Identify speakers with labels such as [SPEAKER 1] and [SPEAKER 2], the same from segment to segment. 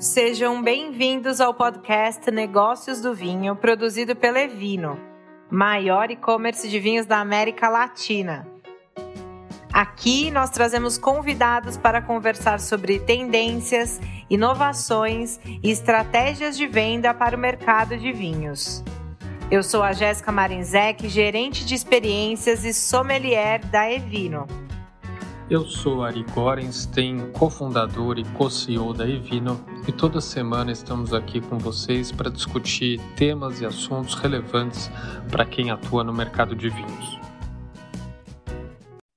[SPEAKER 1] Sejam bem-vindos ao podcast Negócios do Vinho, produzido pela Evino, maior e-commerce de vinhos da América Latina. Aqui nós trazemos convidados para conversar sobre tendências, inovações e estratégias de venda para o mercado de vinhos. Eu sou a Jéssica Marinzec, gerente de experiências e sommelier da Evino.
[SPEAKER 2] Eu sou Ari Gorenstein, cofundador e co-CEO da Evino, e toda semana estamos aqui com vocês para discutir temas e assuntos relevantes para quem atua no mercado de vinhos.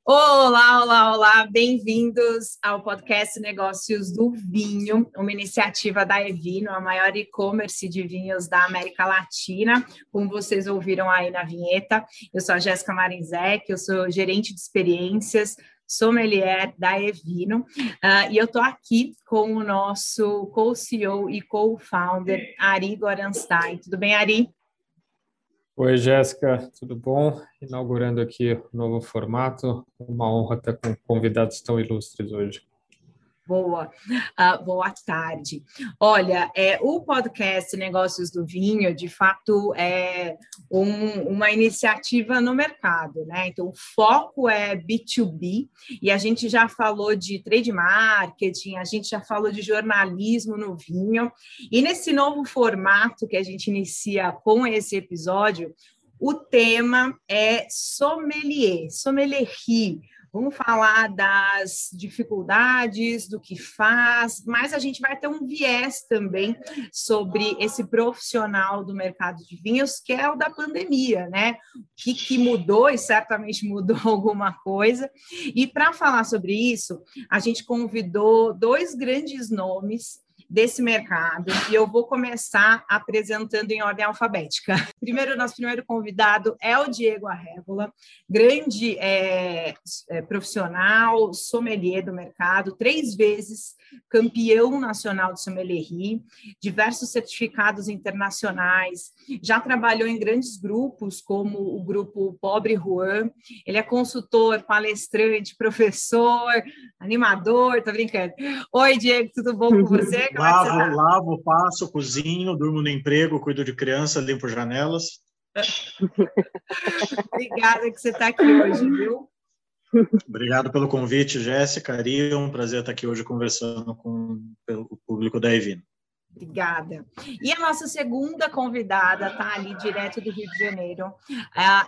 [SPEAKER 1] Olá, olá, olá, bem-vindos ao podcast Negócios do Vinho, uma iniciativa da Evino, a maior e-commerce de vinhos da América Latina, como vocês ouviram aí na vinheta. Eu sou a Jéssica Marinzec, eu sou gerente de experiências sommelier da Evino, uh, e eu estou aqui com o nosso co-CEO e co-founder, Ari Goranstein. Tudo bem, Ari?
[SPEAKER 2] Oi, Jéssica, tudo bom? Inaugurando aqui o um novo formato, uma honra estar com convidados tão ilustres hoje.
[SPEAKER 1] Boa, uh, boa tarde. Olha, é, o podcast Negócios do Vinho, de fato, é um, uma iniciativa no mercado, né? Então, o foco é B2B, e a gente já falou de trade marketing, a gente já falou de jornalismo no vinho, e nesse novo formato que a gente inicia com esse episódio, o tema é sommelier, sommelierie, Vamos falar das dificuldades, do que faz, mas a gente vai ter um viés também sobre esse profissional do mercado de vinhos, que é o da pandemia, né? O que, que mudou, e certamente mudou alguma coisa. E para falar sobre isso, a gente convidou dois grandes nomes desse mercado e eu vou começar apresentando em ordem alfabética. Primeiro, nosso primeiro convidado é o Diego Arrébola, grande é, é, profissional, sommelier do mercado, três vezes campeão nacional de sommelierie, diversos certificados internacionais, já trabalhou em grandes grupos como o grupo Pobre Juan, ele é consultor, palestrante, professor, animador, tá brincando. Oi, Diego, tudo bom com você?
[SPEAKER 3] Lavo, lavo, passo, cozinho, durmo no emprego, cuido de criança, limpo janelas.
[SPEAKER 1] Obrigada que você está aqui hoje, viu?
[SPEAKER 3] Obrigado pelo convite, Jéssica. Ari, é um prazer estar aqui hoje conversando com o público da Evino.
[SPEAKER 1] Obrigada. E a nossa segunda convidada está ali direto do Rio de Janeiro,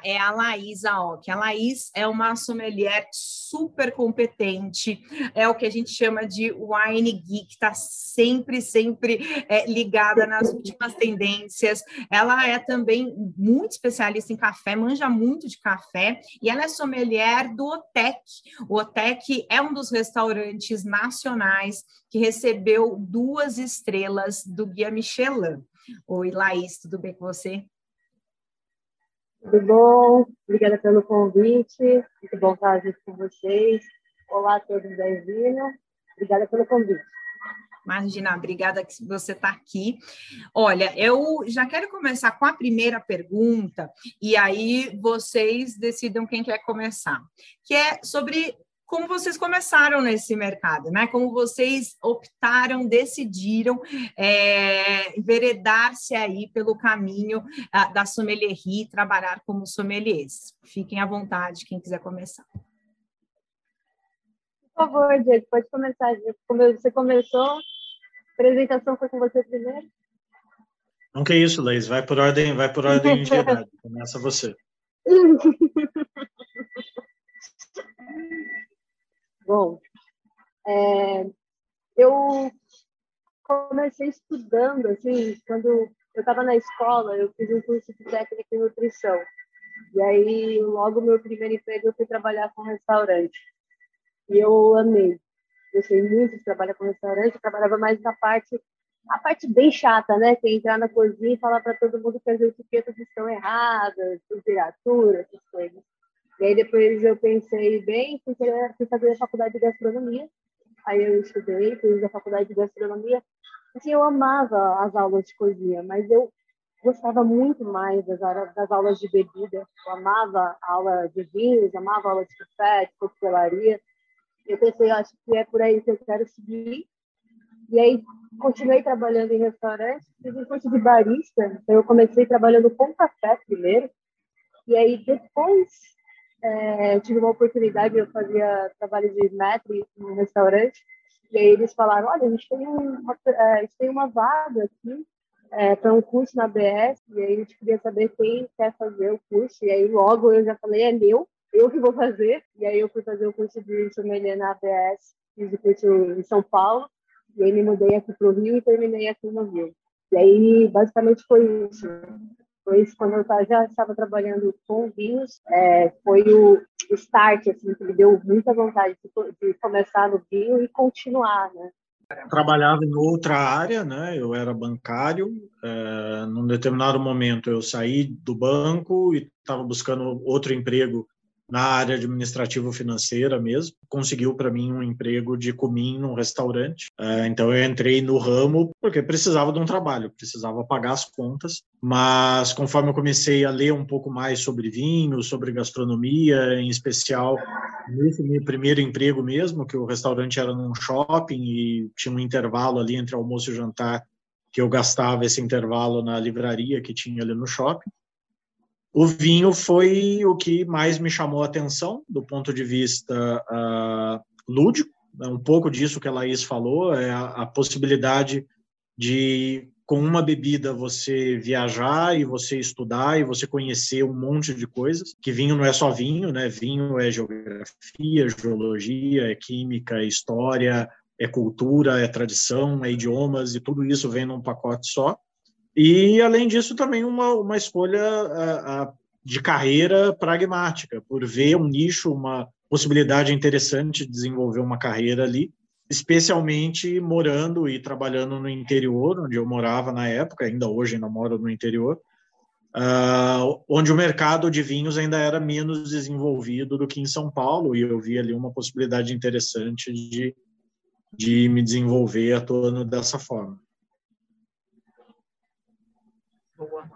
[SPEAKER 1] é a Laís Aoki. A Laís é uma sommelier super competente, é o que a gente chama de wine geek, está sempre, sempre é, ligada nas últimas tendências. Ela é também muito especialista em café, manja muito de café, e ela é sommelier do Otec. O Otec é um dos restaurantes nacionais que recebeu duas estrelas do Guia Michelin. Oi, Laís, tudo bem com você?
[SPEAKER 4] Tudo bom? Obrigada pelo convite. Muito bom estar aqui com vocês. Olá a todos da Evino. Obrigada pelo convite.
[SPEAKER 1] Imagina, obrigada que você está aqui. Olha, eu já quero começar com a primeira pergunta, e aí vocês decidam quem quer começar, que é sobre como vocês começaram nesse mercado, né? Como vocês optaram, decidiram é, enveredar-se aí pelo caminho a, da sommelierie, trabalhar como sommeliers. Fiquem à vontade, quem quiser começar.
[SPEAKER 4] Por favor, Diego, pode começar. Você começou, a apresentação foi com você primeiro?
[SPEAKER 3] Não que isso, Leis, vai por ordem, vai por ordem de idade. Começa você.
[SPEAKER 4] Bom, é, eu comecei estudando, assim, quando eu estava na escola, eu fiz um curso de técnica em nutrição. E aí, logo meu primeiro emprego, eu fui trabalhar com restaurante. E eu amei. Gostei muito de trabalhar com restaurante. Eu trabalhava mais na parte, a parte bem chata, né? Que é entrar na cozinha e falar para todo mundo que as etiquetas estão erradas, temperatura, essas coisas. E aí depois eu pensei bem, fui, fui fazer a faculdade de gastronomia. Aí eu estudei, fiz a faculdade de gastronomia. Assim, eu amava as aulas de cozinha, mas eu gostava muito mais das, das aulas de bebida. Eu amava a aula de vinhos, amava a aula de café, de coquetelaria. Eu pensei, acho que é por aí que eu quero seguir. E aí continuei trabalhando em restaurante, fiz um curso de barista, então eu comecei trabalhando com café primeiro, e aí depois é, tive uma oportunidade, eu fazia trabalho de metro no restaurante, e aí eles falaram, olha, a gente tem, uma, é, a gente tem uma vaga aqui é, para um curso na BS, e aí a gente queria saber quem quer fazer o curso, e aí logo eu já falei, é meu, eu que vou fazer, e aí eu fui fazer o curso de sommelier na ABS, fiz o curso em São Paulo, e aí me mudei aqui para o Rio e terminei aqui no Rio. E aí, basicamente, foi isso. Isso, quando eu já estava trabalhando com vinhos, é, foi o start, assim, que me deu muita vontade de, de começar no vinho e continuar, né?
[SPEAKER 3] Trabalhava em outra área, né? Eu era bancário. É, num determinado momento, eu saí do banco e estava buscando outro emprego na área administrativa financeira mesmo. Conseguiu para mim um emprego de comim num restaurante. É, então eu entrei no ramo porque precisava de um trabalho, precisava pagar as contas. Mas conforme eu comecei a ler um pouco mais sobre vinho, sobre gastronomia, em especial nesse meu primeiro emprego mesmo, que o restaurante era num shopping e tinha um intervalo ali entre almoço e jantar que eu gastava esse intervalo na livraria que tinha ali no shopping. O vinho foi o que mais me chamou a atenção do ponto de vista uh, lúdico, é um pouco disso que a Laís falou, é a, a possibilidade de com uma bebida você viajar e você estudar e você conhecer um monte de coisas. Que vinho não é só vinho, né? Vinho é geografia, geologia, é química, é história, é cultura, é tradição, é idiomas e tudo isso vem num pacote só. E, além disso, também uma, uma escolha a, a, de carreira pragmática, por ver um nicho, uma possibilidade interessante de desenvolver uma carreira ali, especialmente morando e trabalhando no interior, onde eu morava na época, ainda hoje ainda moro no interior, uh, onde o mercado de vinhos ainda era menos desenvolvido do que em São Paulo, e eu vi ali uma possibilidade interessante de, de me desenvolver atuando dessa forma.
[SPEAKER 1] Boa.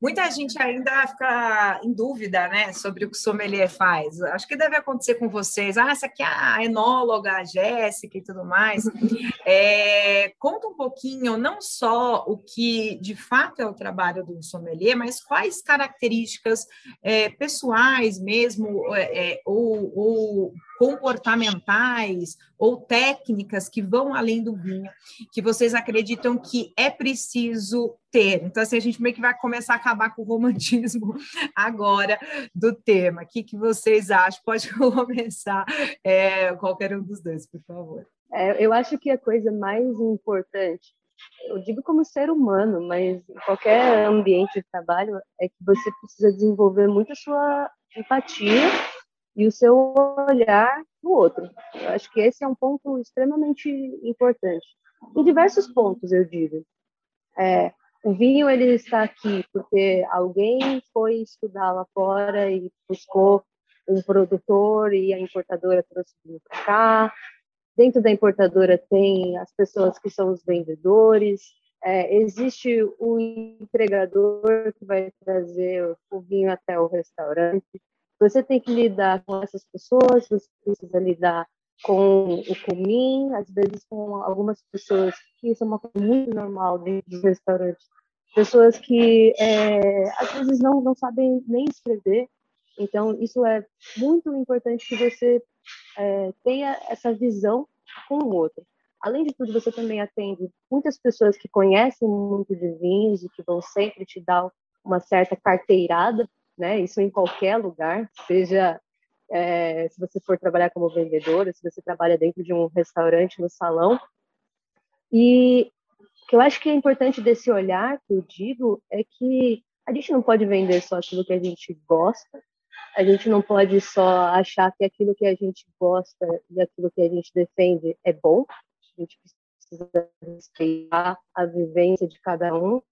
[SPEAKER 1] Muita gente ainda fica em dúvida né, sobre o que o sommelier faz. Acho que deve acontecer com vocês. Ah, essa aqui é a enóloga, a Jéssica e tudo mais. É, conta um pouquinho, não só o que de fato é o trabalho do sommelier, mas quais características é, pessoais mesmo, é, é ou, ou comportamentais ou técnicas que vão além do vinho, que vocês acreditam que é preciso ter. Então, assim, a gente meio que vai começar a acabar com o romantismo agora do tema. O que, que vocês acham? Pode começar é, qualquer um dos dois, por favor.
[SPEAKER 4] É, eu acho que a coisa mais importante, eu digo como ser humano, mas em qualquer ambiente de trabalho, é que você precisa desenvolver muito a sua empatia e o seu olhar no outro. Eu acho que esse é um ponto extremamente importante. Em diversos pontos, eu digo. É, o vinho ele está aqui porque alguém foi estudar lá fora e buscou um produtor e a importadora trouxe vinho para cá. Dentro da importadora tem as pessoas que são os vendedores. É, existe o entregador que vai trazer o vinho até o restaurante. Você tem que lidar com essas pessoas, você precisa lidar com o comim, às vezes com algumas pessoas que isso é uma coisa muito normal dentro dos restaurantes, pessoas que é, às vezes não, não sabem nem escrever, então isso é muito importante que você é, tenha essa visão com o outro. Além de tudo, você também atende muitas pessoas que conhecem muito de vinhos e que vão sempre te dar uma certa carteirada né? Isso em qualquer lugar, seja é, se você for trabalhar como vendedora, se você trabalha dentro de um restaurante, no salão. E o que eu acho que é importante desse olhar que eu digo é que a gente não pode vender só aquilo que a gente gosta, a gente não pode só achar que aquilo que a gente gosta e aquilo que a gente defende é bom, a gente precisa respeitar a vivência de cada um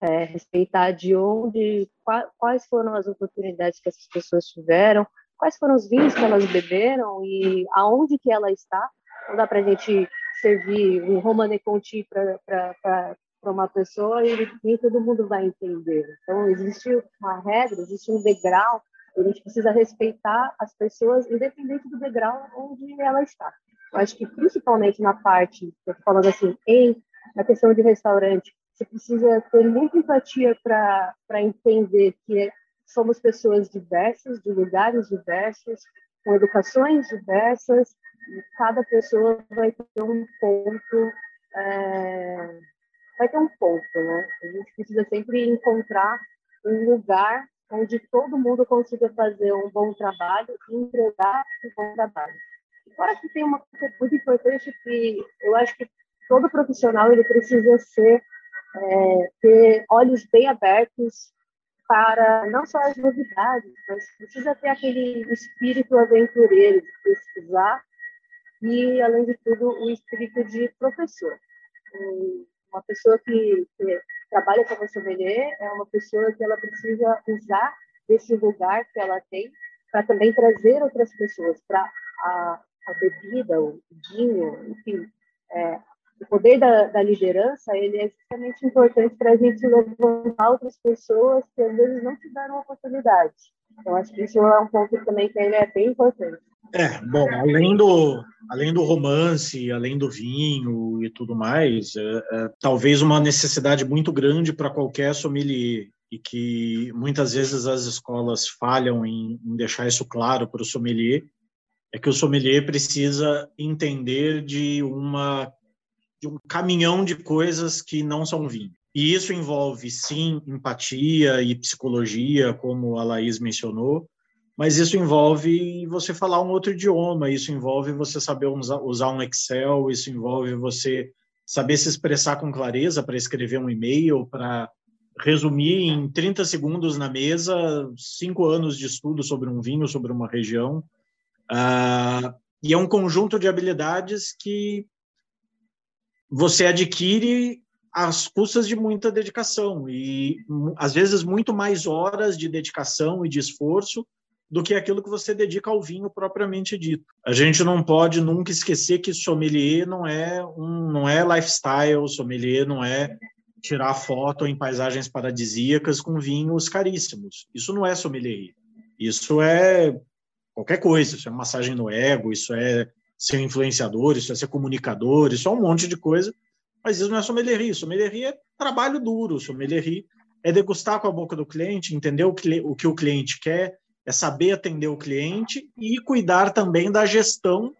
[SPEAKER 4] é, respeitar de onde, quais foram as oportunidades que essas pessoas tiveram, quais foram os vinhos que elas beberam e aonde que ela está. Não dá para a gente servir um Romane Conti para uma pessoa e nem todo mundo vai entender. Então, existe uma regra, existe um degrau, a gente precisa respeitar as pessoas, independente do degrau onde ela está. Eu acho que principalmente na parte, tô falando assim, em na questão de restaurante, você precisa ter muita empatia para entender que somos pessoas diversas, de lugares diversos, com educações diversas, e cada pessoa vai ter um ponto, é, vai ter um ponto, né? A gente precisa sempre encontrar um lugar onde todo mundo consiga fazer um bom trabalho e entregar um bom trabalho. Fora que tem uma coisa muito importante que eu acho que todo profissional ele precisa ser é, ter olhos bem abertos para não só as novidades, mas precisa ter aquele espírito aventureiro de pesquisar e, além de tudo, o espírito de professor. Uma pessoa que, que trabalha como sommelier é uma pessoa que ela precisa usar desse lugar que ela tem para também trazer outras pessoas para a, a, bebida, o vinho, enfim, é, o poder da, da, liderança ele é extremamente importante para a gente levantar outras pessoas que às vezes não tiveram oportunidade. Então, acho que isso é um ponto também que ele é bem importante.
[SPEAKER 3] É, bom, além do, além do romance, além do vinho e tudo mais, é, é, talvez uma necessidade muito grande para qualquer sommelier e que muitas vezes as escolas falham em, em deixar isso claro para o sommelier, é que o sommelier precisa entender de uma de um caminhão de coisas que não são vinho. E isso envolve, sim, empatia e psicologia, como a Laís mencionou, mas isso envolve você falar um outro idioma, isso envolve você saber usar um Excel, isso envolve você saber se expressar com clareza para escrever um e-mail, para resumir em 30 segundos na mesa cinco anos de estudo sobre um vinho, sobre uma região. Uh, e é um conjunto de habilidades que você adquire às custas de muita dedicação e às vezes muito mais horas de dedicação e de esforço do que aquilo que você dedica ao vinho propriamente dito. A gente não pode nunca esquecer que sommelier não é um não é lifestyle, sommelier não é tirar foto em paisagens paradisíacas com vinhos caríssimos. Isso não é sommelier. Isso é qualquer coisa, isso é massagem no ego, isso é ser influenciador, isso é ser comunicador, isso é um monte de coisa, mas isso não é sommelierie. Sommelierie é trabalho duro, sommelierie é degustar com a boca do cliente, entender o que o, que o cliente quer, é saber atender o cliente e cuidar também da gestão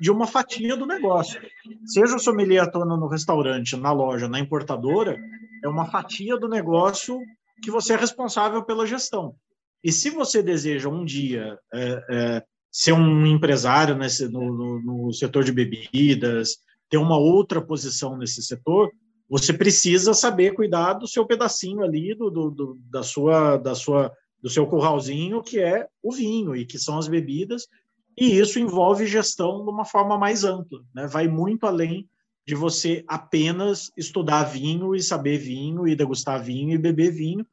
[SPEAKER 3] de uma fatia do negócio. Seja o sommelier atuando no restaurante, na loja, na importadora, é uma fatia do negócio que você é responsável pela gestão. E se você deseja um dia é, é, ser um empresário nesse, no, no, no setor de bebidas, ter uma outra posição nesse setor, você precisa saber cuidar do seu pedacinho ali, do, do, do, da sua, da sua, do seu curralzinho, que é o vinho e que são as bebidas, e isso envolve gestão de uma forma mais ampla, né? vai muito além de você apenas estudar vinho e saber vinho e degustar vinho e beber vinho,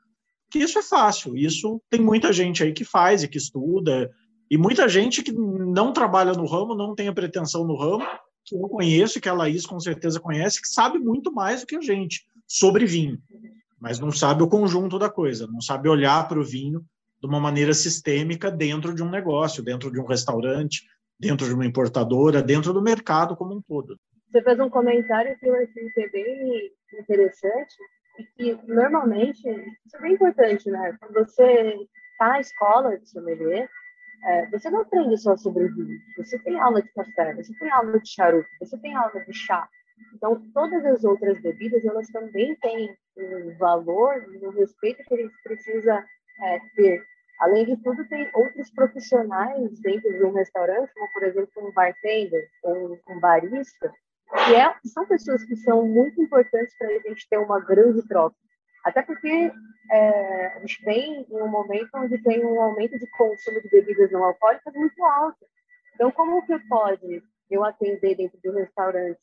[SPEAKER 3] que isso é fácil, isso tem muita gente aí que faz e que estuda, e muita gente que não trabalha no ramo, não tem a pretensão no ramo, que eu conheço e que a Laís com certeza conhece, que sabe muito mais do que a gente sobre vinho, mas não sabe o conjunto da coisa, não sabe olhar para o vinho de uma maneira sistêmica dentro de um negócio, dentro de um restaurante, dentro de uma importadora, dentro do mercado como um todo.
[SPEAKER 4] Você fez um comentário que eu achei que é bem interessante e que normalmente isso é bem importante, né? Quando você está na escola de sommelier, é, você não aprende só sobre vinho. Você tem aula de café, você tem aula de charuto, você tem aula de chá. Então, todas as outras bebidas, elas também têm um valor, um respeito que a gente precisa é, ter. Além de tudo, tem outros profissionais dentro de um restaurante, como, por exemplo, um bartender ou um barista, que é, são pessoas que são muito importantes para a gente ter uma grande troca. Até porque é, a gente vem em um momento onde tem um aumento de consumo de bebidas não alcoólicas muito alto. Então, como que pode eu atender dentro do restaurante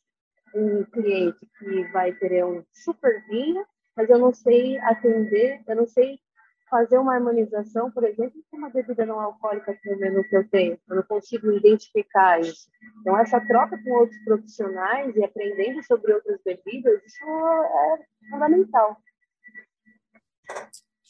[SPEAKER 4] um cliente que vai querer um super vinho, mas eu não sei atender, eu não sei fazer uma harmonização, por exemplo, com uma bebida não alcoólica com o menu que eu tenho. Eu não consigo identificar isso. Então, essa troca com outros profissionais e aprendendo sobre outras bebidas, isso é fundamental.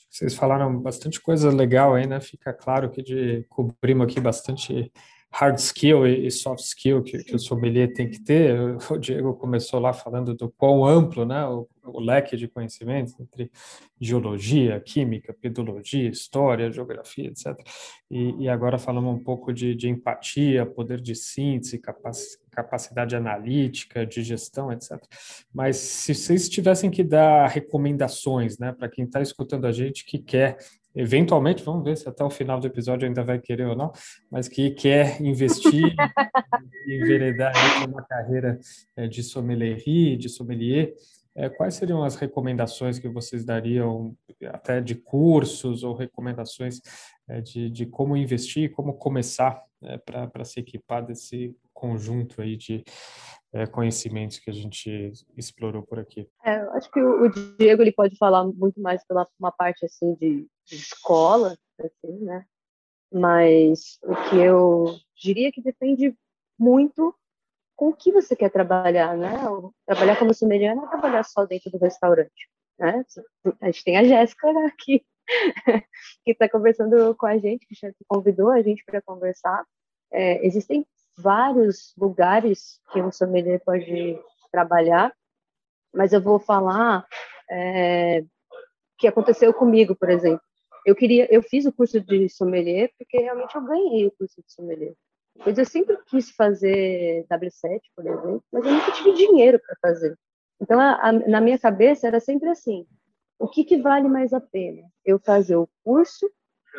[SPEAKER 2] Vocês falaram bastante coisa legal aí, né? Fica claro que de, cobrimos aqui bastante hard skill e soft skill que, que, o sommelier tem que ter. O Diego começou lá falando do quão amplo, né, o, o leque de conhecimentos entre geologia, química, pedologia, história, geografia, etc. E, e agora falamos um pouco de, de empatia, poder de síntese, capacidade analítica, de gestão, etc. Mas se vocês tivessem que dar recomendações, né, para quem está escutando a gente que quer eventualmente, vamos ver se até o final do episódio ainda vai querer ou não, mas que quer investir e enveredar uma carreira eh, de sommelier, de sommelier, é, quais seriam as recomendações que vocês dariam, até de cursos ou recomendações é, de, de como investir, como começar é, para se equipar desse conjunto aí de é, conhecimentos que a gente explorou por aqui?
[SPEAKER 4] É, acho que o, Diego ele pode falar muito mais pela uma parte assim de, de escola, assim, né? Mas o que eu diria que depende muito com o que você quer trabalhar, né? Trabalhar como sommelier não é trabalhar só dentro do restaurante, né? A gente tem a Jéssica aqui, que está conversando com a gente, que convidou a gente para conversar. É, existem vários lugares que um sommelier pode trabalhar, mas eu vou falar é, que aconteceu comigo, por exemplo. Eu queria, eu fiz o curso de sommelier porque realmente eu ganhei o curso de sommelier. Pois eu sempre quis fazer W7, por exemplo, mas eu nunca tive dinheiro para fazer. Então, a, a, na minha cabeça era sempre assim: o que, que vale mais a pena? Eu fazer o curso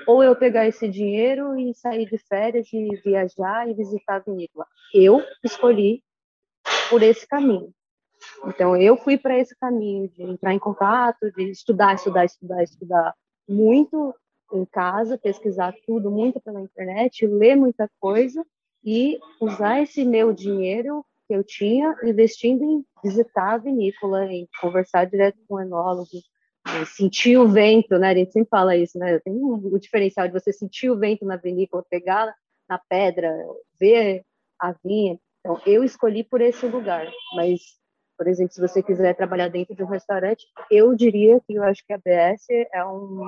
[SPEAKER 4] ou eu pegar esse dinheiro e sair de férias e viajar e visitar a vinícola? Eu escolhi por esse caminho. Então, eu fui para esse caminho de entrar em contato, de estudar, estudar, estudar, estudar muito em casa, pesquisar tudo muito pela internet, ler muita coisa e usar esse meu dinheiro que eu tinha investindo em visitar a vinícola, em conversar direto com o enólogo, sentir o vento, né? A gente sempre fala isso, né? Tem o diferencial de você sentir o vento na vinícola, pegar na pedra, ver a vinha. Então, eu escolhi por esse lugar, mas, por exemplo, se você quiser trabalhar dentro de um restaurante, eu diria que eu acho que a BS é um,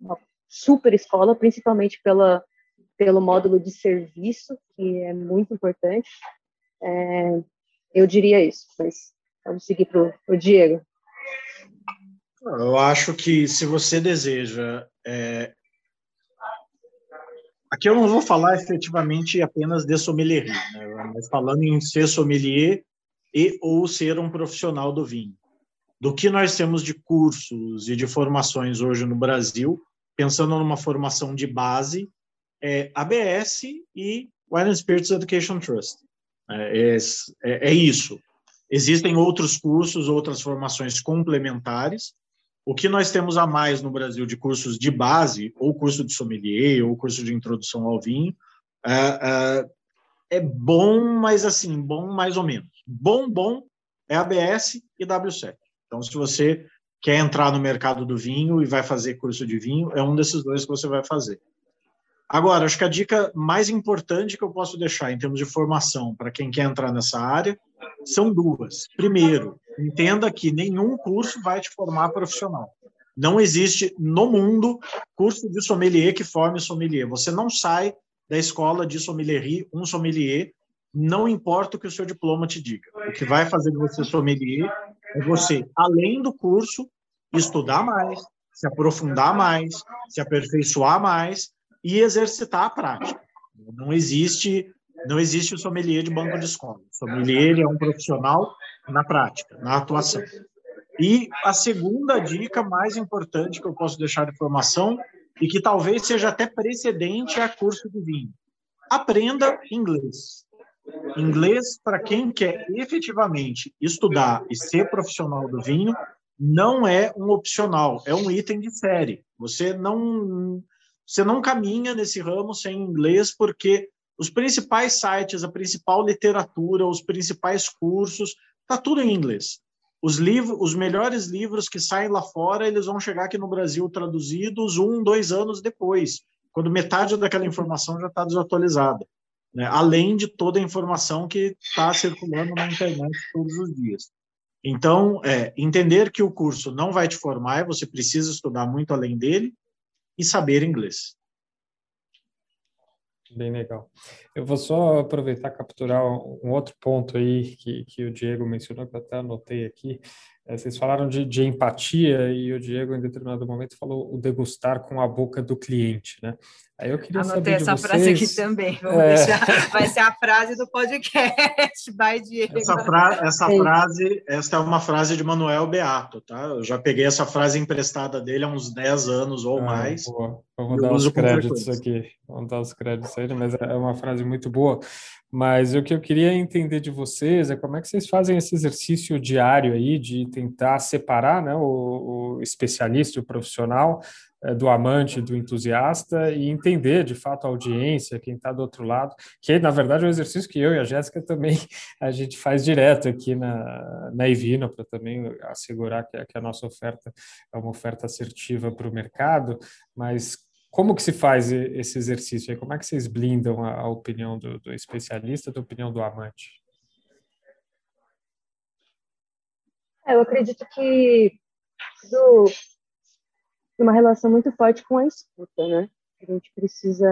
[SPEAKER 4] uma super escola, principalmente pela, pelo módulo de serviço, que é muito importante. É, eu diria isso, mas vamos seguir para o Diego.
[SPEAKER 3] Eu acho que se você deseja. É... Aqui eu não vou falar efetivamente apenas de sommelier, né? mas falando em ser sommelier e ou ser um profissional do vinho. Do que nós temos de cursos e de formações hoje no Brasil, pensando numa formação de base, é ABS e Wine and Spirits Education Trust. É, é, é, isso. Existem outros cursos, outras formações complementares. O que nós temos a mais no Brasil de cursos de base, ou curso de sommelier, ou curso de introdução ao vinho, é, é, é bom, mas assim, bom mais ou menos. Bom, bom é ABS e W7. Então, se você quer entrar no mercado do vinho e vai fazer curso de vinho, é um desses dois que você vai fazer. Agora, acho que a dica mais importante que eu posso deixar em termos de formação para quem quer entrar nessa área são duas. Primeiro, entenda que nenhum curso vai te formar profissional. Não existe no mundo curso de sommelier que forme sommelier. Você não sai da escola de sommelierie um sommelier, não importa o que o seu diploma te diga. O que vai fazer você sommelier é você, além do curso, estudar mais, se aprofundar mais, se aperfeiçoar mais e exercitar a prática. Não existe não existe o sommelier de banco de escola. O sommelier é um profissional na prática, na atuação. E a segunda dica mais importante que eu posso deixar de formação e que talvez seja até precedente a curso de vinho. Aprenda inglês. Inglês, para quem quer efetivamente estudar e ser profissional do vinho, não é um opcional, é um item de série. Você não você não caminha nesse ramo sem inglês porque os principais sites, a principal literatura, os principais cursos, tá tudo em inglês. Os livros, os melhores livros que saem lá fora, eles vão chegar aqui no Brasil traduzidos um, dois anos depois, quando metade daquela informação já está desatualizada. Né? Além de toda a informação que está circulando na internet todos os dias. Então, é, entender que o curso não vai te formar, você precisa estudar muito além dele e saber inglês.
[SPEAKER 2] Bem legal. Eu vou só aproveitar e capturar um outro ponto aí que, que o Diego mencionou, que eu até anotei aqui. É, vocês falaram de, de, empatia e o Diego, em determinado momento, falou o degustar com a boca do cliente, né?
[SPEAKER 1] Aí eu queria Anotei saber essa vocês... frase aqui também. Vamos é... deixar. Vai ser a frase do podcast. Vai, Diego.
[SPEAKER 3] Essa, fra essa frase, essa é uma frase de Manuel Beato, tá? Eu já peguei essa frase emprestada dele há uns 10 anos ou ah, mais.
[SPEAKER 2] Boa. Vamos dar os créditos aqui. Vamos dar os créditos a ele, mas é uma frase muito boa. Mas o que eu queria entender de vocês é como é que vocês fazem esse exercício diário aí de tentar separar né, o, o especialista, o profissional, é, do amante, do entusiasta e entender de fato a audiência, quem está do outro lado, que na verdade é um exercício que eu e a Jéssica também a gente faz direto aqui na, na Ivino, para também assegurar que, que a nossa oferta é uma oferta assertiva para o mercado, mas como que se faz esse exercício? Aí? Como é que vocês blindam a, a opinião do, do, especialista da opinião do amante?
[SPEAKER 4] É, eu acredito que do, uma relação muito forte com a escuta, né? A gente precisa,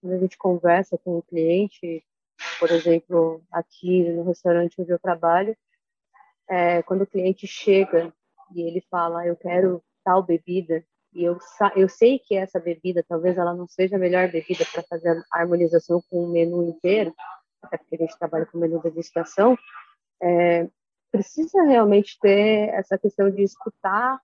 [SPEAKER 4] quando a gente conversa com o cliente, por exemplo, aqui no restaurante onde eu trabalho, é, quando o cliente chega e ele fala, eu quero tal bebida, e eu, eu sei que essa bebida, talvez ela não seja a melhor bebida para fazer a harmonização com o menu inteiro, até porque a gente trabalha com menu degustação, é, precisa realmente ter essa questão de escutar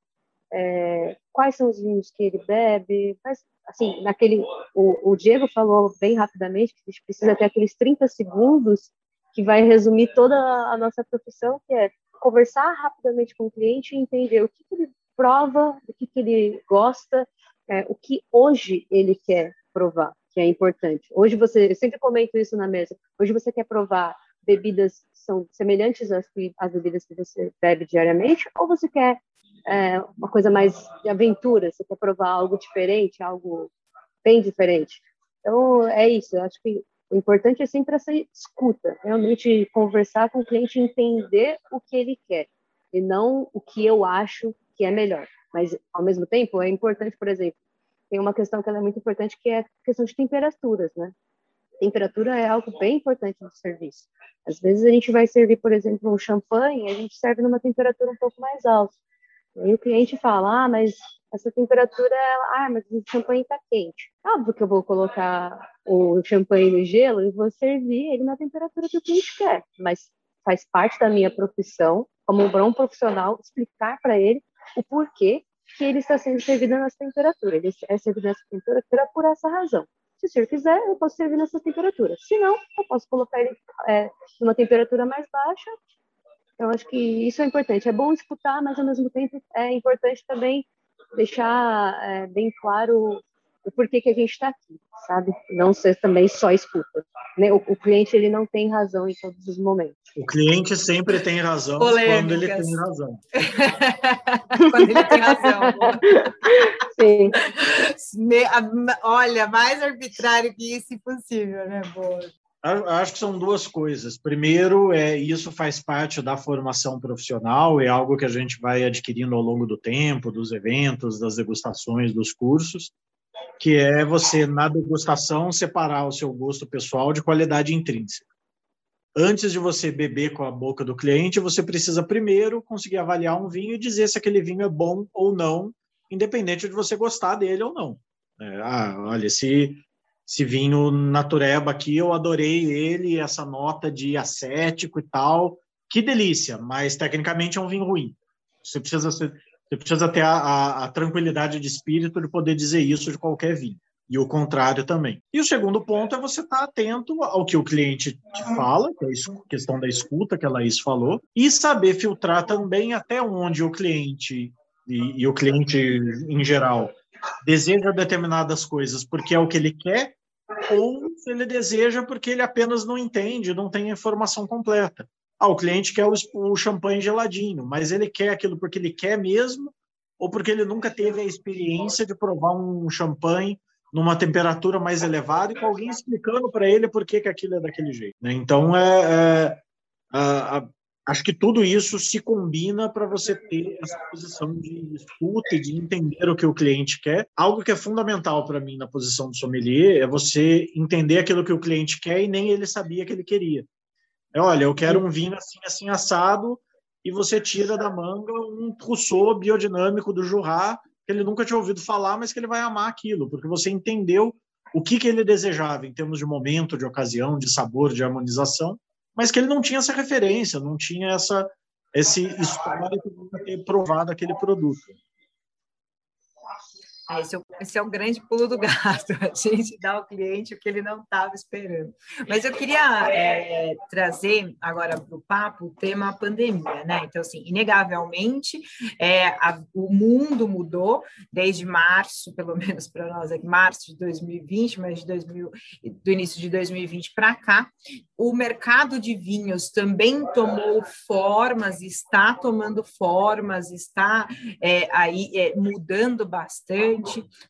[SPEAKER 4] é, quais são os vinhos que ele bebe, mas, assim, naquele, o, o Diego falou bem rapidamente que a gente precisa ter aqueles 30 segundos que vai resumir toda a nossa profissão, que é conversar rapidamente com o cliente e entender o que, que ele prova o que, que ele gosta, é, o que hoje ele quer provar, que é importante. Hoje você, eu sempre comento isso na mesa, hoje você quer provar bebidas que são semelhantes às, às bebidas que você bebe diariamente, ou você quer é, uma coisa mais de aventura, você quer provar algo diferente, algo bem diferente. Então, é isso, eu acho que o importante é sempre essa escuta, realmente conversar com o cliente, entender o que ele quer, e não o que eu acho que é melhor. Mas, ao mesmo tempo, é importante, por exemplo, tem uma questão que é muito importante, que é a questão de temperaturas, né? Temperatura é algo bem importante no serviço. Às vezes a gente vai servir, por exemplo, um champanhe, a gente serve numa temperatura um pouco mais alta. E o cliente fala, ah, mas essa temperatura, ah, mas o champanhe está quente. Óbvio que eu vou colocar o champanhe no gelo e vou servir ele na temperatura que o cliente quer, mas faz parte da minha profissão, como um bom profissional, explicar para ele o porquê que ele está sendo servido nessa temperatura. Ele é servido nessa temperatura por essa razão. Se o senhor quiser, eu posso servir nessa temperatura. Se não, eu posso colocar ele é, numa temperatura mais baixa. Eu acho que isso é importante. É bom escutar, mas ao mesmo tempo é importante também deixar é, bem claro o porquê que a gente está aqui, sabe? Não ser também só escuta. Né? O, o, cliente ele não tem razão em todos os momentos.
[SPEAKER 3] O cliente sempre tem razão Polêmicas. quando ele tem razão.
[SPEAKER 1] quando ele tem razão. Sim. Olha, mais arbitrário que isso impossível, né, Boa?
[SPEAKER 3] Acho que são duas coisas. Primeiro, é isso faz parte da formação profissional, é algo que a gente vai adquirindo ao longo do tempo, dos eventos, das degustações, dos cursos que é você, na degustação, separar o seu gosto pessoal de qualidade intrínseca. Antes de você beber com a boca do cliente, você precisa primeiro conseguir avaliar um vinho e dizer se aquele vinho é bom ou não, independente de você gostar dele ou não. É, ah, olha, esse, esse vinho natureba aqui, eu adorei ele, essa nota de acético e tal, que delícia, mas tecnicamente é um vinho ruim. Você precisa ser, você precisa ter a, a, a, tranquilidade de espírito de poder dizer isso de qualquer vinho. E o contrário também. E o segundo ponto é você estar atento ao que o cliente te fala, que é a questão da escuta que a Laís falou, e saber filtrar também até onde o cliente, e, e o cliente em geral, deseja determinadas coisas porque é o que ele quer, ou se ele deseja porque ele apenas não entende, não tem a informação completa. Ah, o cliente quer o, o champanhe geladinho, mas ele quer aquilo porque ele quer mesmo ou porque ele nunca teve a experiência de provar um champanhe numa temperatura mais elevada e com alguém explicando para ele por que, que aquilo é daquele jeito. Né? Então, é, é acho que tudo isso se combina para você ter essa posição de escuta e de entender o que o cliente quer. Algo que é fundamental para mim na posição do sommelier é você entender aquilo que o cliente quer e nem ele sabia que ele queria. É, olha, eu quero um vinho assim, assim, assado, e você tira da manga um Rousseau biodinâmico do Jurá, que ele nunca tinha ouvido falar, mas que ele vai amar aquilo, porque você entendeu o que, que ele desejava em termos de momento, de ocasião, de sabor, de harmonização, mas que ele não tinha essa referência, não tinha essa esse histórico de ter provado aquele produto.
[SPEAKER 1] Esse, é o, esse é grande pulo do gato, a gente dá ao cliente o que ele não estava esperando. Mas eu queria é, trazer agora para o papo o tema pandemia, né? Então, assim, inegavelmente, é, a, o mundo mudou desde março, pelo menos para nós aqui, março de 2020, mas de 2000, do início de 2020 para cá. O mercado de vinhos também tomou formas, está tomando formas, está é, aí é, mudando bastante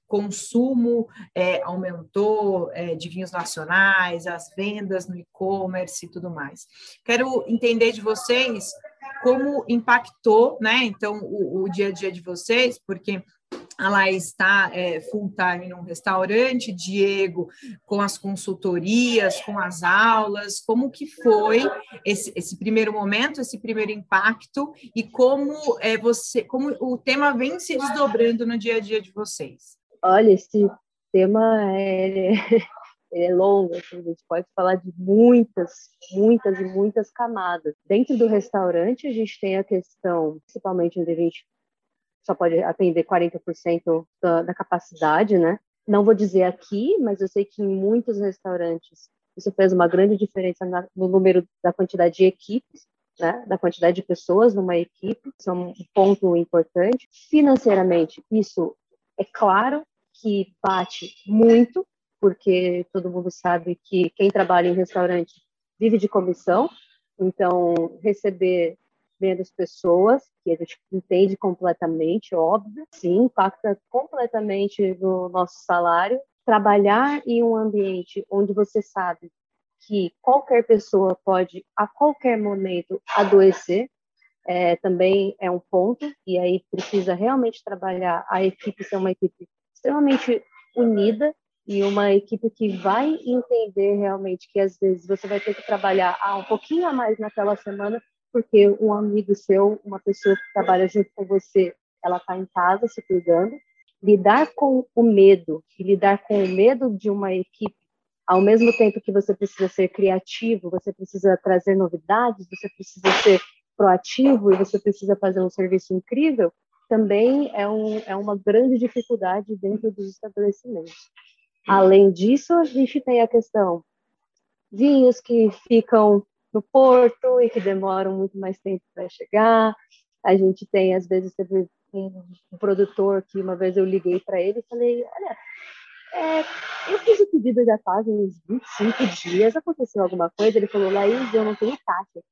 [SPEAKER 1] consumo é, aumentou é, de vinhos nacionais, as vendas no e-commerce e tudo mais. Quero entender de vocês como impactou, né? Então, o, o dia a dia de vocês, porque ela está é, full time num restaurante, Diego com as consultorias, com as aulas, como que foi esse, esse primeiro momento, esse primeiro impacto e como é você, como o tema vem se desdobrando no dia a dia de vocês?
[SPEAKER 4] Olha, esse tema é, é longo, assim, a gente pode falar de muitas, muitas e muitas camadas. Dentro do restaurante, a gente tem a questão, principalmente onde a gente só pode atender 40% da, da capacidade, né? Não vou dizer aqui, mas eu sei que em muitos restaurantes isso fez uma grande diferença na, no número da quantidade de equipes, né, da quantidade de pessoas numa equipe, isso é um ponto importante. Financeiramente, isso é claro que bate muito, porque todo mundo sabe que quem trabalha em restaurante vive de comissão, então receber menos pessoas, que a gente entende completamente, óbvio, sim, impacta completamente no nosso salário. Trabalhar em um ambiente onde você sabe que qualquer pessoa pode, a qualquer momento, adoecer, é, também é um ponto, e aí precisa realmente trabalhar. A equipe ser uma equipe extremamente unida e uma equipe que vai entender realmente que às vezes você vai ter que trabalhar ah, um pouquinho a mais naquela semana porque um amigo seu, uma pessoa que trabalha junto com você, ela está em casa se cuidando. Lidar com o medo lidar com o medo de uma equipe, ao mesmo tempo que você precisa ser criativo, você precisa trazer novidades, você precisa ser proativo e você precisa fazer um serviço incrível, também é, um, é uma grande dificuldade dentro dos estabelecimentos. Além disso, a gente tem a questão vinhos que ficam no porto e que demoram muito mais tempo para chegar. A gente tem, às vezes, teve um, produtor que uma vez eu liguei para ele e falei: Olha, é, eu fiz o pedido já faz uns 25 dias, aconteceu alguma coisa? Ele falou: Laís, eu não tenho caixa.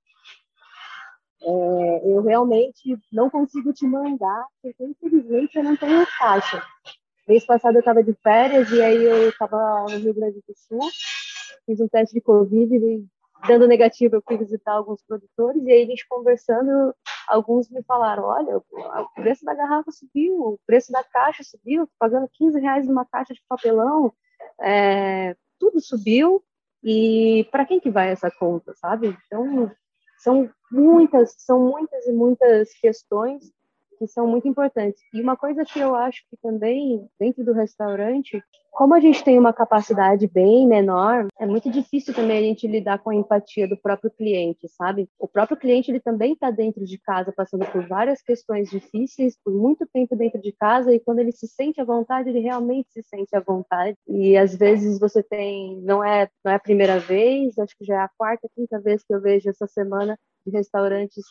[SPEAKER 4] É, eu realmente não consigo te mandar, porque infelizmente eu não tenho caixa. Mês passado eu estava de férias e aí eu estava no Rio Grande do Sul, fiz um teste de Covid e dando negativo, eu fui visitar alguns produtores e aí a gente conversando, alguns me falaram, olha, o preço da garrafa subiu, o preço da caixa subiu, pagando 15 reais numa caixa de papelão, é, tudo subiu e para quem que vai essa conta, sabe? Então, são muitas, são muitas e muitas questões que são muito importantes. E uma coisa que eu acho que também, dentro do restaurante, como a gente tem uma capacidade bem menor, é muito difícil também a gente lidar com a empatia do próprio cliente, sabe? O próprio cliente, ele também está dentro de casa, passando por várias questões difíceis, por muito tempo dentro de casa, e quando ele se sente à vontade, ele realmente se sente à vontade. E às vezes você tem, não é, não é a primeira vez, acho que já é a quarta, quinta vez que eu vejo essa semana de restaurantes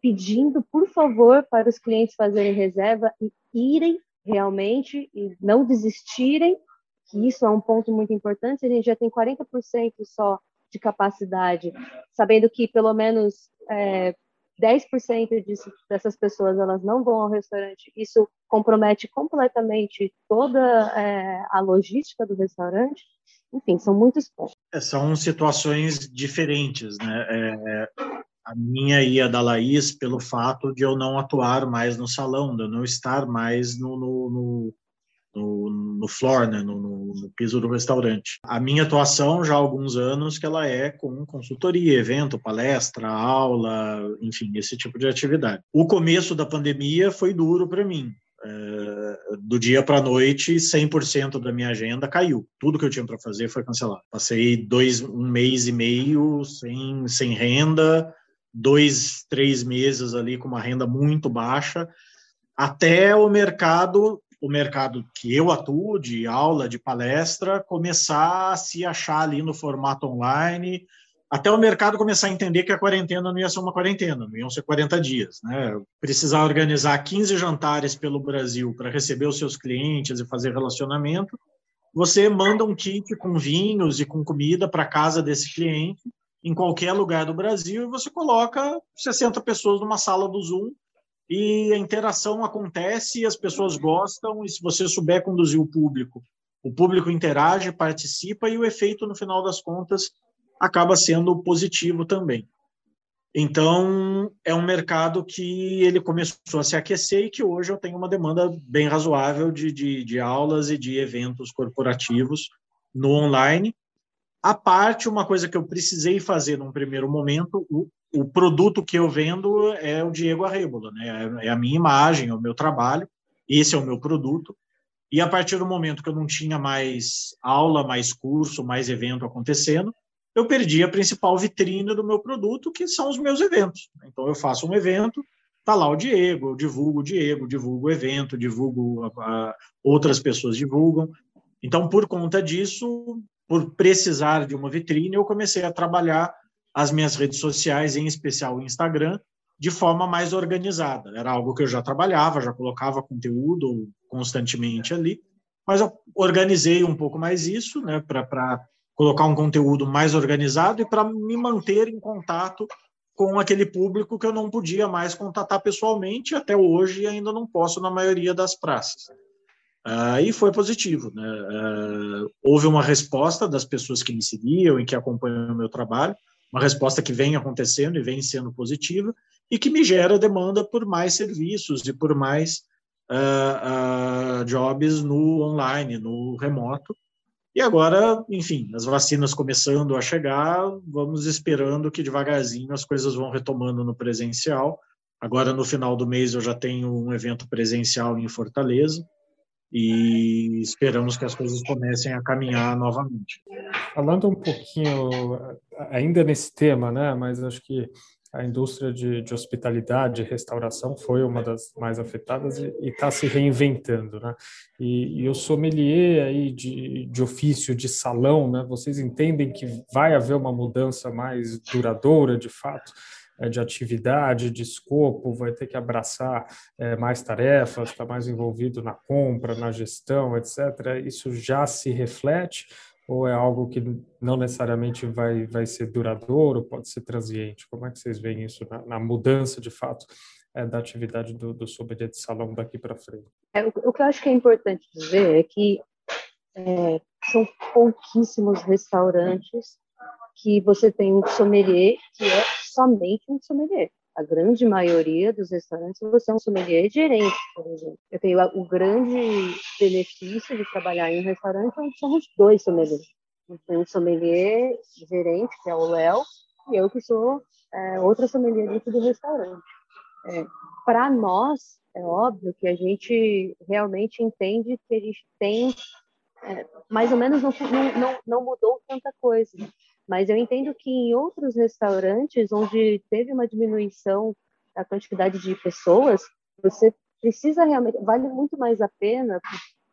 [SPEAKER 4] pedindo, por favor, para os clientes fazerem reserva e irem realmente e não desistirem, que isso é um ponto muito importante. A gente já tem 40% só de capacidade, sabendo que pelo menos é, 10% disso, dessas pessoas elas não vão ao restaurante. Isso compromete completamente toda é, a logística do restaurante. Enfim, são muitos pontos.
[SPEAKER 3] É, são situações diferentes, né? É, A minha ia da Laís pelo fato de eu não atuar mais no salão, de eu não estar mais no, no, no no, no floor, né, no, no, no, piso do restaurante. A minha atuação já há alguns anos que ela é com consultoria, evento, palestra, aula, enfim, esse tipo de atividade. O começo da pandemia foi duro para mim. É, do dia para a noite, 100% da minha agenda caiu. Tudo que eu tinha para fazer foi cancelado. Passei dois, um mês e meio sem, sem renda, dois, três meses ali com uma renda muito baixa, até o mercado o mercado que eu atuo, de aula, de palestra, começar a se achar ali no formato online, até o mercado começar a entender que a quarentena não ia ser uma quarentena, não iam ser 40 dias. Né? Precisar organizar 15 jantares pelo Brasil para receber os seus clientes e fazer relacionamento, você manda um kit com vinhos e com comida para casa desse cliente, em qualquer lugar do Brasil, e você coloca 60 pessoas numa sala do Zoom e a interação acontece, as pessoas gostam, e se você souber conduzir o público, o público interage, participa, e o efeito, no final das contas, acaba sendo positivo também. Então, é um mercado que ele começou a se aquecer e que hoje eu tenho uma demanda bem razoável de, de, de aulas e de eventos corporativos no online. A parte, uma coisa que eu precisei fazer num primeiro momento, o produto que eu vendo é o Diego Arrebola, né? É a minha imagem, é o meu trabalho, esse é o meu produto. E a partir do momento que eu não tinha mais aula, mais curso, mais evento acontecendo, eu perdi a principal vitrine do meu produto, que são os meus eventos. Então eu faço um evento, tá lá o Diego, eu divulgo o Diego, divulgo o evento, divulgo a, a, outras pessoas divulgam. Então por conta disso, por precisar de uma vitrine, eu comecei a trabalhar as minhas redes sociais, em especial o Instagram, de forma mais organizada. Era algo que eu já trabalhava, já colocava conteúdo constantemente ali, mas eu organizei um pouco mais isso, né, para colocar um conteúdo mais organizado e para me manter em contato com aquele público que eu não podia mais contatar pessoalmente, até hoje ainda não posso na maioria das praças. Uh, e foi positivo. Né? Uh, houve uma resposta das pessoas que me seguiam e que acompanham o meu trabalho, uma resposta que vem acontecendo e vem sendo positiva e que me gera demanda por mais serviços e por mais uh, uh, jobs no online, no remoto. E agora, enfim, as vacinas começando a chegar, vamos esperando que devagarzinho as coisas vão retomando no presencial. Agora, no final do mês, eu já tenho um evento presencial em Fortaleza e esperamos que as coisas comecem a caminhar novamente.
[SPEAKER 2] Falando um pouquinho ainda nesse tema, né, mas acho que a indústria de, de hospitalidade e restauração foi uma das mais afetadas e está se reinventando, né? E, e o sommelier aí de, de ofício, de salão, né? Vocês entendem que vai haver uma mudança mais duradoura, de fato? É, de atividade, de escopo, vai ter que abraçar é, mais tarefas, está mais envolvido na compra, na gestão, etc. Isso já se reflete ou é algo que não necessariamente vai, vai ser duradouro, pode ser transiente? Como é que vocês veem isso na, na mudança, de fato, é, da atividade do, do sommelier de salão daqui para frente?
[SPEAKER 4] É, o, o, que eu acho que é importante dizer é que é, são pouquíssimos restaurantes que você tem um sommelier que é somente um sommelier. A grande maioria dos restaurantes você é um sommelier gerente, por exemplo. Eu tenho o grande benefício de trabalhar em um restaurante onde somos dois sommeliers. Um sommelier gerente, que é o Léo, e eu que sou é, outra sommelier dentro do restaurante. É, Para nós, é óbvio que a gente realmente entende que a gente tem é, mais ou menos não, não, não mudou tanta coisa mas eu entendo que em outros restaurantes onde teve uma diminuição da quantidade de pessoas, você precisa realmente, vale muito mais a pena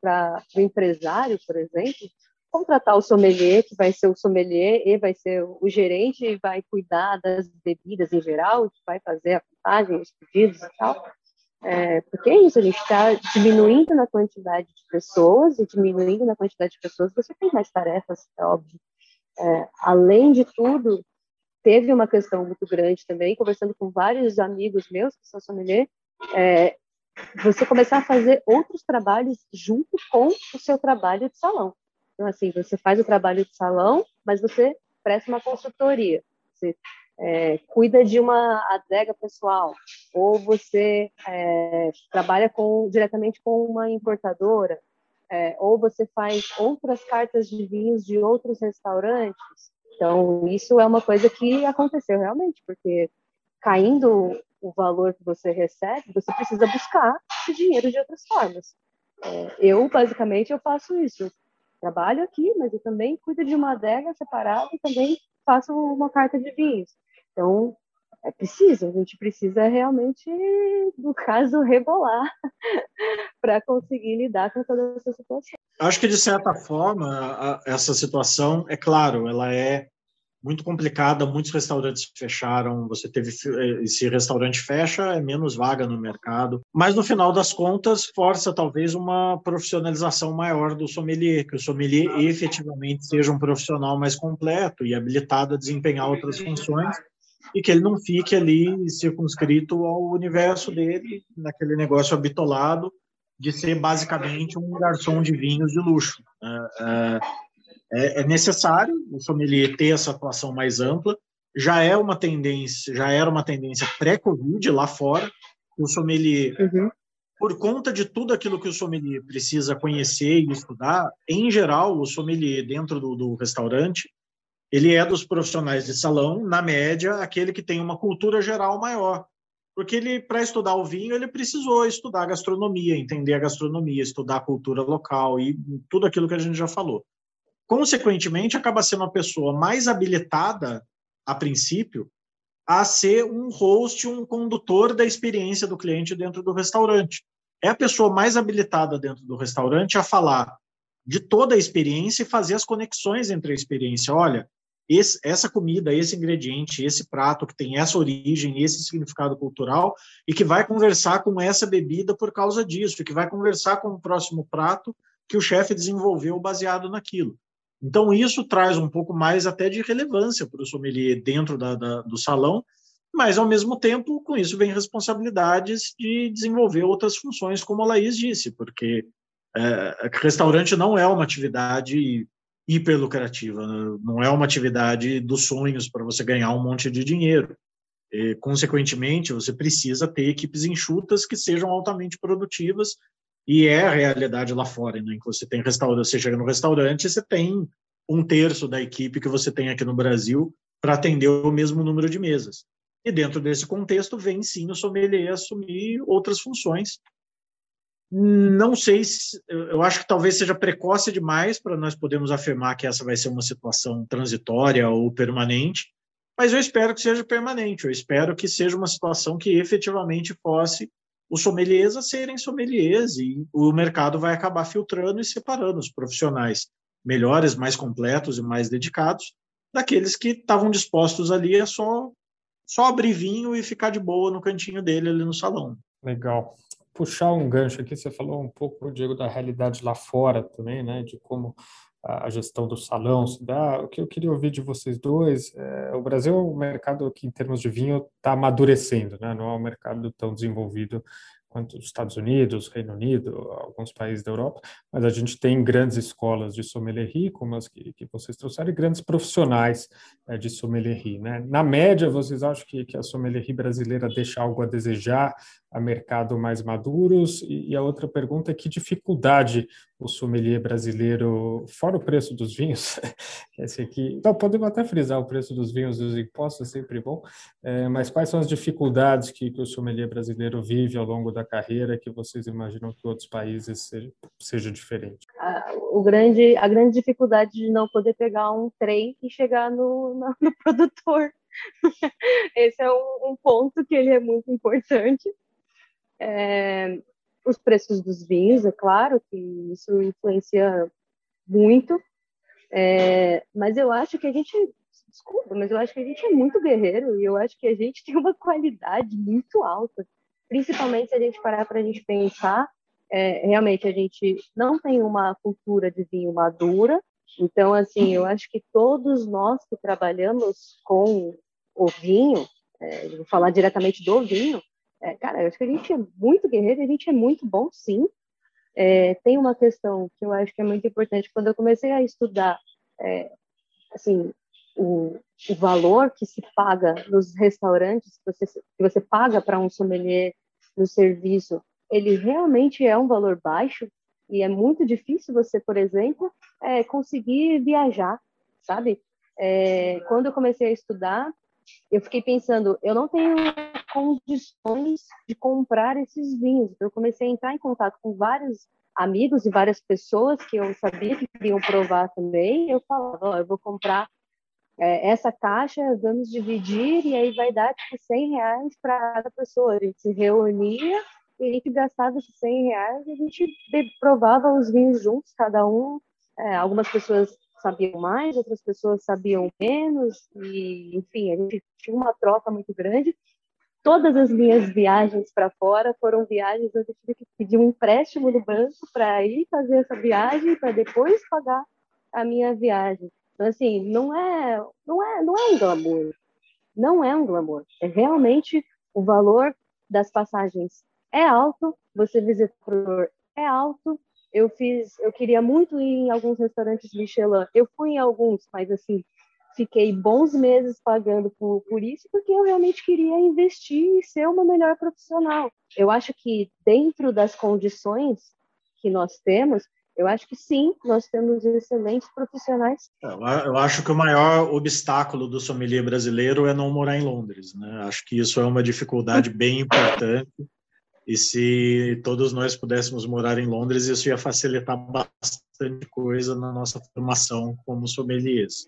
[SPEAKER 4] para o empresário, por exemplo, contratar o sommelier, que vai ser o sommelier e vai ser o gerente e vai cuidar das bebidas em geral, que vai fazer a contagem, os pedidos e tal. É, porque é isso, a gente está diminuindo na quantidade de pessoas e diminuindo na quantidade de pessoas, você tem mais tarefas, é óbvio. É, além de tudo, teve uma questão muito grande também, conversando com vários amigos meus que são sommelier, é, você começar a fazer outros trabalhos junto com o seu trabalho de salão. Então, assim, você faz o trabalho de salão, mas você presta uma consultoria. Você é, cuida de uma adega pessoal, ou você é, trabalha com, diretamente com uma importadora, é, ou você faz outras cartas de vinhos de outros restaurantes. Então, isso é uma coisa que aconteceu realmente, porque caindo o valor que você recebe, você precisa buscar o dinheiro de outras formas. É, eu, basicamente, eu faço isso. trabalho aqui, mas eu também cuido de uma adega separada e também faço uma carta de vinhos. Então, é preciso, a gente precisa realmente, no caso, rebolar para conseguir lidar com toda essa situação.
[SPEAKER 3] Acho que, de certa forma, essa situação, é claro, ela é muito complicada, muitos restaurantes fecharam, você teve esse restaurante fecha, é menos vaga no mercado, mas no final das contas força talvez uma profissionalização maior do sommelier, que o sommelier efetivamente seja um profissional mais completo e habilitado a desempenhar outras funções e que ele não fique ali circunscrito ao universo dele, naquele negócio habitolado de ser basicamente um garçom de vinhos de luxo. É, é, é necessário o sommelier ter essa atuação mais ampla. Já é uma tendência, já era uma tendência pré-Covid lá fora. O sommelier, uhum. por conta de tudo aquilo que o sommelier precisa conhecer e estudar, em geral, o sommelier dentro do, do restaurante ele é dos profissionais de salão, na média, aquele que tem uma cultura geral maior. Porque ele, para estudar o vinho, ele precisou estudar gastronomia, entender a gastronomia, estudar a cultura local e tudo aquilo que a gente já falou. Consequentemente, acaba sendo uma pessoa mais habilitada, a princípio, a ser um host, um condutor da experiência do cliente dentro do restaurante. É a pessoa mais habilitada dentro do restaurante a falar de toda a experiência e fazer as conexões entre a experiência. Olha, esse, essa comida, esse ingrediente, esse prato que tem essa origem, esse significado cultural e que vai conversar com essa bebida por causa disso, que vai conversar com o próximo prato que o chefe desenvolveu baseado naquilo. Então, isso traz um pouco mais até de relevância para o sommelier dentro da, da, do salão, mas, ao mesmo tempo, com isso vem responsabilidades de desenvolver outras funções, como a Laís disse, porque é, restaurante não é uma atividade hiperlucrativa, não é uma atividade dos sonhos para você ganhar um monte de dinheiro. E, consequentemente, você precisa ter equipes enxutas que sejam altamente produtivas e é a realidade lá fora, né? Você tem restaurante, você chega no restaurante, você tem um terço da equipe que você tem aqui no Brasil para atender o mesmo número de mesas. E dentro desse contexto vem sim o sommelier assumir outras funções não sei se. Eu acho que talvez seja precoce demais para nós podermos afirmar que essa vai ser uma situação transitória ou permanente, mas eu espero que seja permanente. Eu espero que seja uma situação que efetivamente fosse os sommeliers a serem sommeliers e o mercado vai acabar filtrando e separando os profissionais melhores, mais completos e mais dedicados daqueles que estavam dispostos ali a só, só abrir vinho e ficar de boa no cantinho dele ali no salão.
[SPEAKER 2] Legal puxar um gancho aqui, você falou um pouco, Diego, da realidade lá fora também, né, de como a gestão do salão se dá. O que eu queria ouvir de vocês dois, é, o Brasil é um mercado que, em termos de vinho, está amadurecendo, né, não é um mercado tão desenvolvido quanto os Estados Unidos, Reino Unido, alguns países da Europa, mas a gente tem grandes escolas de sommelierie, como as que, que vocês trouxeram, e grandes profissionais é, de sommelierie. Né? Na média, vocês acham que, que a sommelierie brasileira deixa algo a desejar a mercado mais maduros? E, a outra pergunta é que dificuldade o sommelier brasileiro, fora o preço dos vinhos, esse aqui, não, podemos até frisar o preço dos vinhos e dos impostos, é sempre bom, é, mas quais são as dificuldades que, que, o sommelier brasileiro vive ao longo da carreira que vocês imaginam que outros países seja, seja diferente?
[SPEAKER 4] A, o grande, a grande dificuldade de não poder pegar um trem e chegar no, no, no produtor. Esse é um, um ponto que ele é muito importante. É, os preços dos vinhos, é claro que isso influencia muito, é, mas eu acho que a gente, desculpa, mas eu acho que a gente é muito guerreiro e eu acho que a gente tem uma qualidade muito alta, principalmente se a gente parar para a gente pensar, é, realmente a gente não tem uma cultura de vinho madura, então assim, eu acho que todos nós que trabalhamos com o vinho, é, vou falar diretamente do vinho, é, cara, eu acho que a gente é muito guerreiro, a gente é muito bom, sim. É, tem uma questão que eu acho que é muito importante. Quando eu comecei a estudar, é, assim, o o valor que se paga nos restaurantes, que você, que você paga para um sommelier no serviço, ele realmente é um valor baixo e é muito difícil você, por exemplo, é, conseguir viajar, sabe? É, quando eu comecei a estudar, eu fiquei pensando, eu não tenho condições de comprar esses vinhos. Eu comecei a entrar em contato com vários amigos e várias pessoas que eu sabia que queriam provar também. Eu falava, oh, eu vou comprar é, essa caixa, vamos dividir e aí vai dar tipo 100 reais para cada pessoa. A gente se reunia e a gente gastava esses 100 reais e a gente provava os vinhos juntos, cada um. É, algumas pessoas sabiam mais, outras pessoas sabiam menos, e enfim, a gente tinha uma troca muito grande. Todas as minhas viagens para fora foram viagens onde eu tive que pedir um empréstimo no banco para ir fazer essa viagem, para depois pagar a minha viagem. Então, assim, não é, não é, não é um glamour. Não é um glamour. É realmente o valor das passagens é alto, você visitar o é alto, eu fiz, eu queria muito ir em alguns restaurantes Michelin. Eu fui em alguns, mas assim, fiquei bons meses pagando por, por isso, porque eu realmente queria investir e ser uma melhor profissional. Eu acho que dentro das condições que nós temos, eu acho que sim, nós temos excelentes profissionais.
[SPEAKER 3] É, eu acho que o maior obstáculo do sommelier brasileiro é não morar em Londres. Né? Acho que isso é uma dificuldade bem importante. E se todos nós pudéssemos morar em Londres, isso ia facilitar bastante coisa na nossa formação como sommeliers.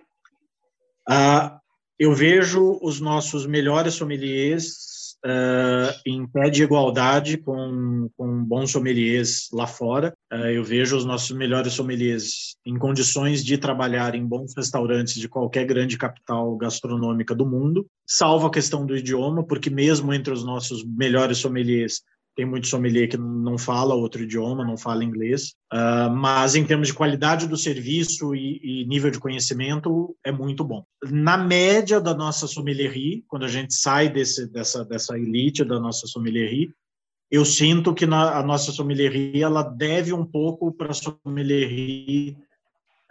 [SPEAKER 3] Ah, eu vejo os nossos melhores sommeliers ah, em pé de igualdade com, com bons sommeliers lá fora. Ah, eu vejo os nossos melhores sommeliers em condições de trabalhar em bons restaurantes de qualquer grande capital gastronômica do mundo, salvo a questão do idioma, porque mesmo entre os nossos melhores sommeliers tem muito sommelier que não fala outro idioma, não fala inglês, uh, mas em termos de qualidade do serviço e, e, nível de conhecimento é muito bom. Na média da nossa sommelierie, quando a gente sai desse, dessa, dessa elite da nossa sommelierie, eu sinto que na, a nossa sommelierie ela deve um pouco para a sommelierie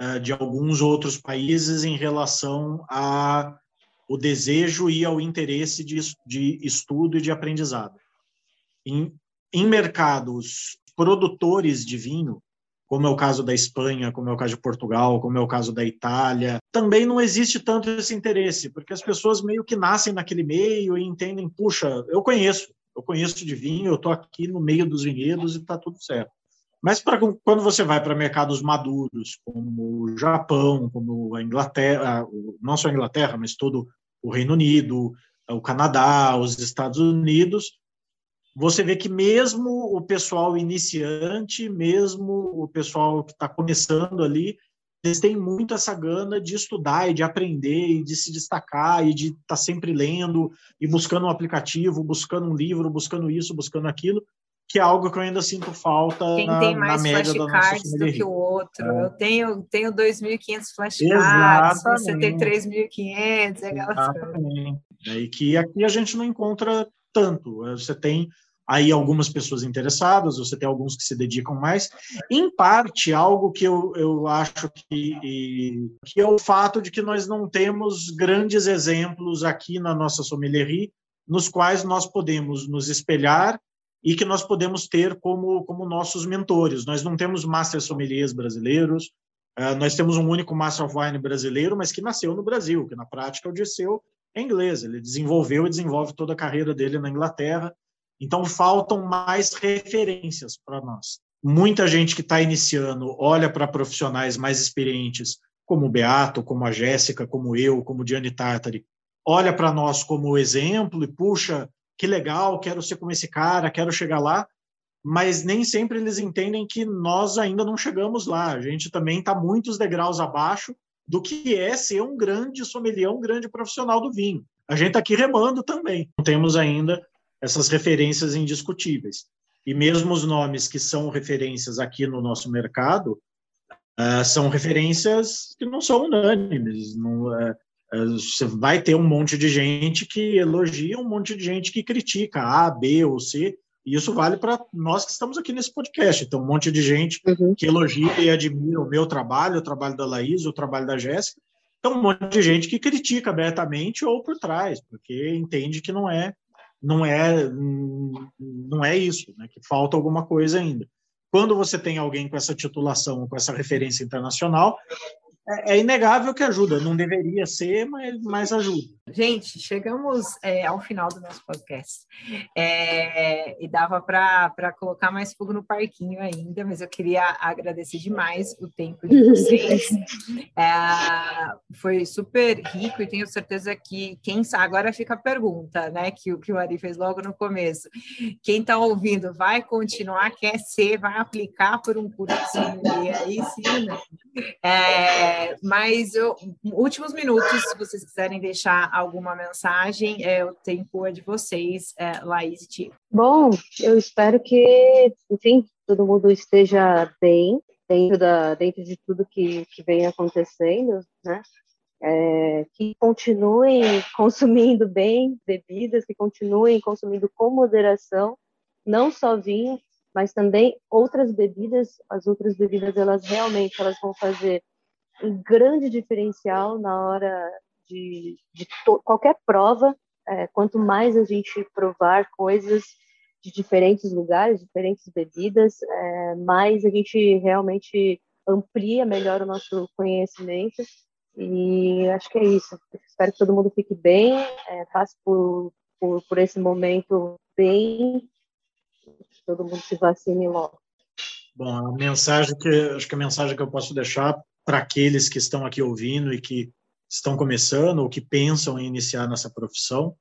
[SPEAKER 3] uh, de alguns outros países em relação a o desejo e ao interesse de, de estudo e de aprendizado em, em mercados produtores de vinho, como é o caso da Espanha, como é o caso de Portugal, como é o caso da Itália, também não existe tanto esse interesse, porque as pessoas meio que nascem naquele meio e entendem, puxa, eu conheço, eu conheço de vinho, eu estou aqui no meio dos vinhedos e está tudo certo. Mas pra, quando você vai para mercados maduros, como o Japão, como a Inglaterra, não só a Inglaterra, mas todo o Reino Unido, o Canadá, os Estados Unidos, você vê que mesmo o pessoal iniciante, mesmo o pessoal que está começando ali, eles têm muito essa gana de estudar e de aprender e de se destacar e de estar tá sempre lendo e buscando um aplicativo, buscando um livro, buscando isso, buscando aquilo, que é algo que eu ainda sinto falta Quem na, tem mais flashcards
[SPEAKER 1] do que o outro. É. Eu tenho, tenho 2.500 flashcards, você tem 3.500, é
[SPEAKER 3] Exatamente. É, e que aqui a gente não encontra tanto. Você tem aí algumas pessoas interessadas, você tem alguns que se dedicam mais. Em parte, algo que eu, eu acho que, que é o fato de que nós não temos grandes exemplos aqui na nossa sommelierie nos quais nós podemos nos espelhar e que nós podemos ter como, como nossos mentores. Nós não temos master sommeliers brasileiros, uh, nós temos um único master of wine brasileiro, mas que nasceu no Brasil, que na prática é o é inglês, ele desenvolveu e desenvolve toda a carreira dele na Inglaterra. Então, faltam mais referências para nós. Muita gente que está iniciando olha para profissionais mais experientes, como o Beato, como a Jéssica, como eu, como o Gianni Tartari, olha para nós como exemplo e, puxa, que legal, quero ser como esse cara, quero chegar lá, mas nem sempre eles entendem que nós ainda não chegamos lá. A gente também está muitos degraus abaixo do que é ser um grande sommelier, um grande profissional do vinho. A gente está aqui remando também. Não temos ainda essas referências indiscutíveis. E mesmo os nomes que são referências aqui no nosso mercado uh, são referências que não são unânimes. Não, uh, uh, você vai ter um monte de gente que elogia, um monte de gente que critica A, B ou C, e isso vale para nós que estamos aqui nesse podcast. Então, um monte de gente uhum. que elogia e admira o meu trabalho, o trabalho da Laís, o trabalho da Jéssica, Tem um monte de gente que critica abertamente ou por trás, porque entende que não é não é não é isso, né? que falta alguma coisa ainda. Quando você tem alguém com essa titulação, com essa referência internacional, é, é inegável que ajuda. Não deveria ser, mas, mas ajuda.
[SPEAKER 1] Gente, chegamos é, ao final do nosso podcast. É, e dava para colocar mais fogo no parquinho ainda, mas eu queria agradecer demais o tempo de vocês. É, foi super rico e tenho certeza que quem sabe, agora fica a pergunta, né? Que, que o Ari fez logo no começo. Quem está ouvindo vai continuar, quer ser, vai aplicar por um cursinho e aí sim, né? É, mas eu, últimos minutos, se vocês quiserem deixar alguma mensagem, é, o tempo é de vocês, é, Laís e Tico.
[SPEAKER 4] Bom, eu espero que, enfim, todo mundo esteja bem dentro, da, dentro de tudo que, que vem acontecendo, né? É, que continuem consumindo bem bebidas, que continuem consumindo com moderação, não só vinho, mas também outras bebidas. As outras bebidas, elas realmente elas vão fazer um grande diferencial na hora de, de qualquer prova. É, quanto mais a gente provar coisas de diferentes lugares, diferentes bebidas, é, mais a gente realmente amplia melhor o nosso conhecimento. E acho que é isso. Espero que todo mundo fique bem, é, passe por, por, por esse momento bem, que todo mundo se vacine logo.
[SPEAKER 3] Bom, a mensagem que acho que a mensagem que eu posso deixar para aqueles que estão aqui ouvindo e que estão começando ou que pensam em iniciar nessa profissão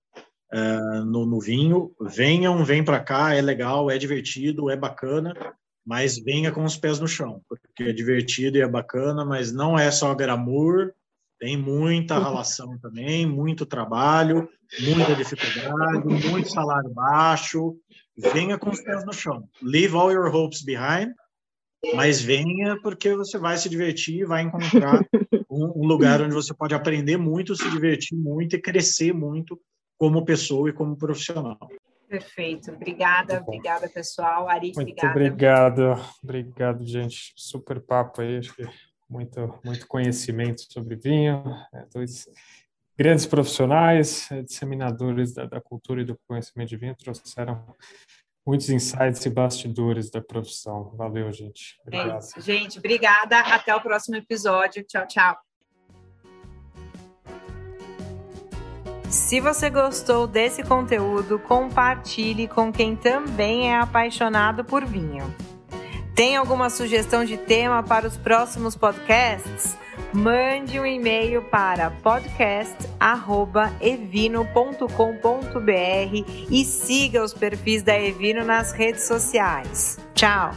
[SPEAKER 3] é, no, no, vinho, venham, vem para cá, é legal, é divertido, é bacana, mas venha com os pés no chão, porque é divertido e é bacana, mas não é só glamour, tem muita relação também, muito trabalho, muita dificuldade, muito salário baixo. Venha com os pés no chão. Leave all your hopes behind mas venha porque você vai se divertir, vai encontrar um, um, lugar onde você pode aprender muito, se divertir muito e crescer muito como pessoa e como profissional.
[SPEAKER 1] Perfeito, obrigada, obrigada pessoal. Ari,
[SPEAKER 2] muito
[SPEAKER 1] obrigada.
[SPEAKER 2] obrigado, obrigado, gente. Super papo aí, acho que muito, muito conhecimento sobre vinho. É, dois grandes profissionais, é, disseminadores da, da cultura e do conhecimento de vinho, trouxeram muitos insights e bastidores da profissão. Valeu, gente.
[SPEAKER 1] Obrigado. É isso, gente. Obrigada. Até o próximo episódio. Tchau, tchau. Se você gostou desse conteúdo, compartilhe com quem também é apaixonado por vinho. Tem alguma sugestão de tema para os próximos podcasts? Mande um e-mail para podcast@evino.com.br e siga os perfis da Evino nas redes sociais. Tchau.